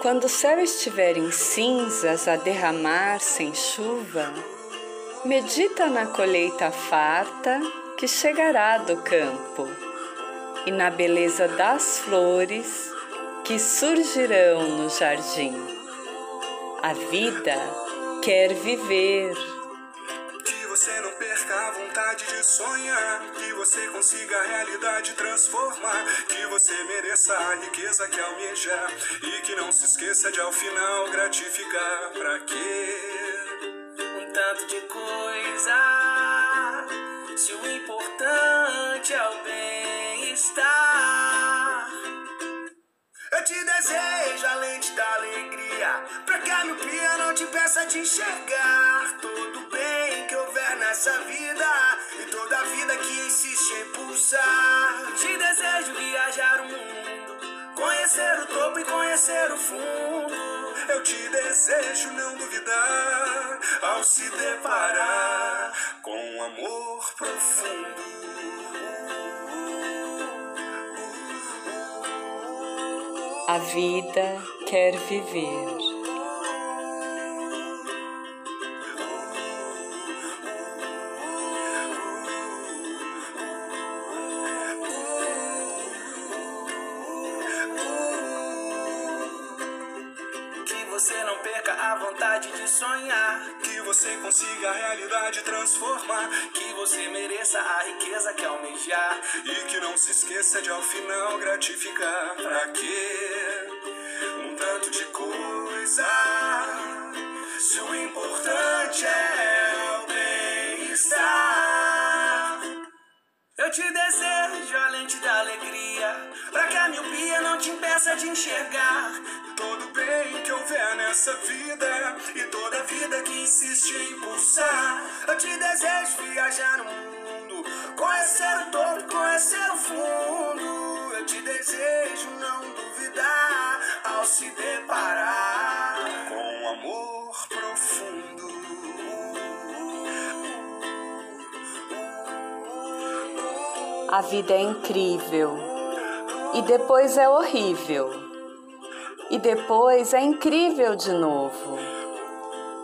Quando o céu estiver em cinzas a derramar sem chuva, medita na colheita farta que chegará do campo e na beleza das flores que surgirão no jardim. A vida quer viver vontade de sonhar, que você consiga a realidade transformar, que você mereça a riqueza que almejar e que não se esqueça de ao final gratificar. Pra quê? Um tanto de coisa, se o importante é o bem-estar. Eu te desejo a lente da alegria, pra que a miopia não te peça de enxergar todo bem que houver nessa vida conhecer o topo e conhecer o fundo. Eu te desejo não duvidar ao se deparar com um amor profundo. A vida quer viver. De sonhar. Que você consiga a realidade transformar. Que você mereça a riqueza que almejar. E que não se esqueça de ao final gratificar. Pra quê? Um tanto de coisa. Se o importante é o bem-estar. Eu te desejo a lente da alegria, pra que a miopia não te impeça de enxergar todo bem que houver nessa vida e toda vida que insiste em pulsar. Eu te desejo viajar no mundo, conhecer o topo, conhecer o fundo. Eu te desejo não duvidar ao se deparar com um amor profundo. A vida é incrível e depois é horrível. E depois é incrível de novo.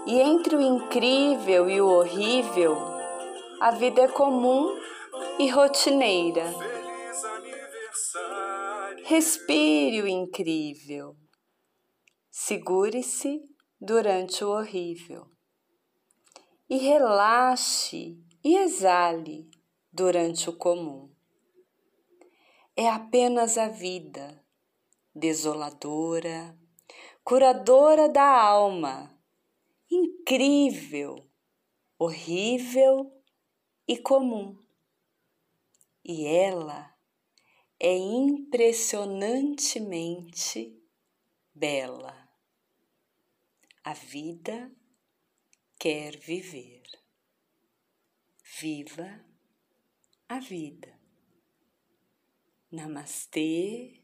E entre o incrível e o horrível, a vida é comum e rotineira. Respire o incrível. Segure-se durante o horrível. E relaxe e exale durante o comum. É apenas a vida, desoladora, curadora da alma, incrível, horrível e comum. E ela é impressionantemente bela. A vida quer viver. Viva a vida. Namastê,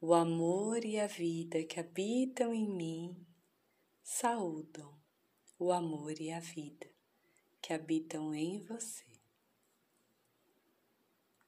o amor e a vida que habitam em mim saúdam o amor e a vida que habitam em você.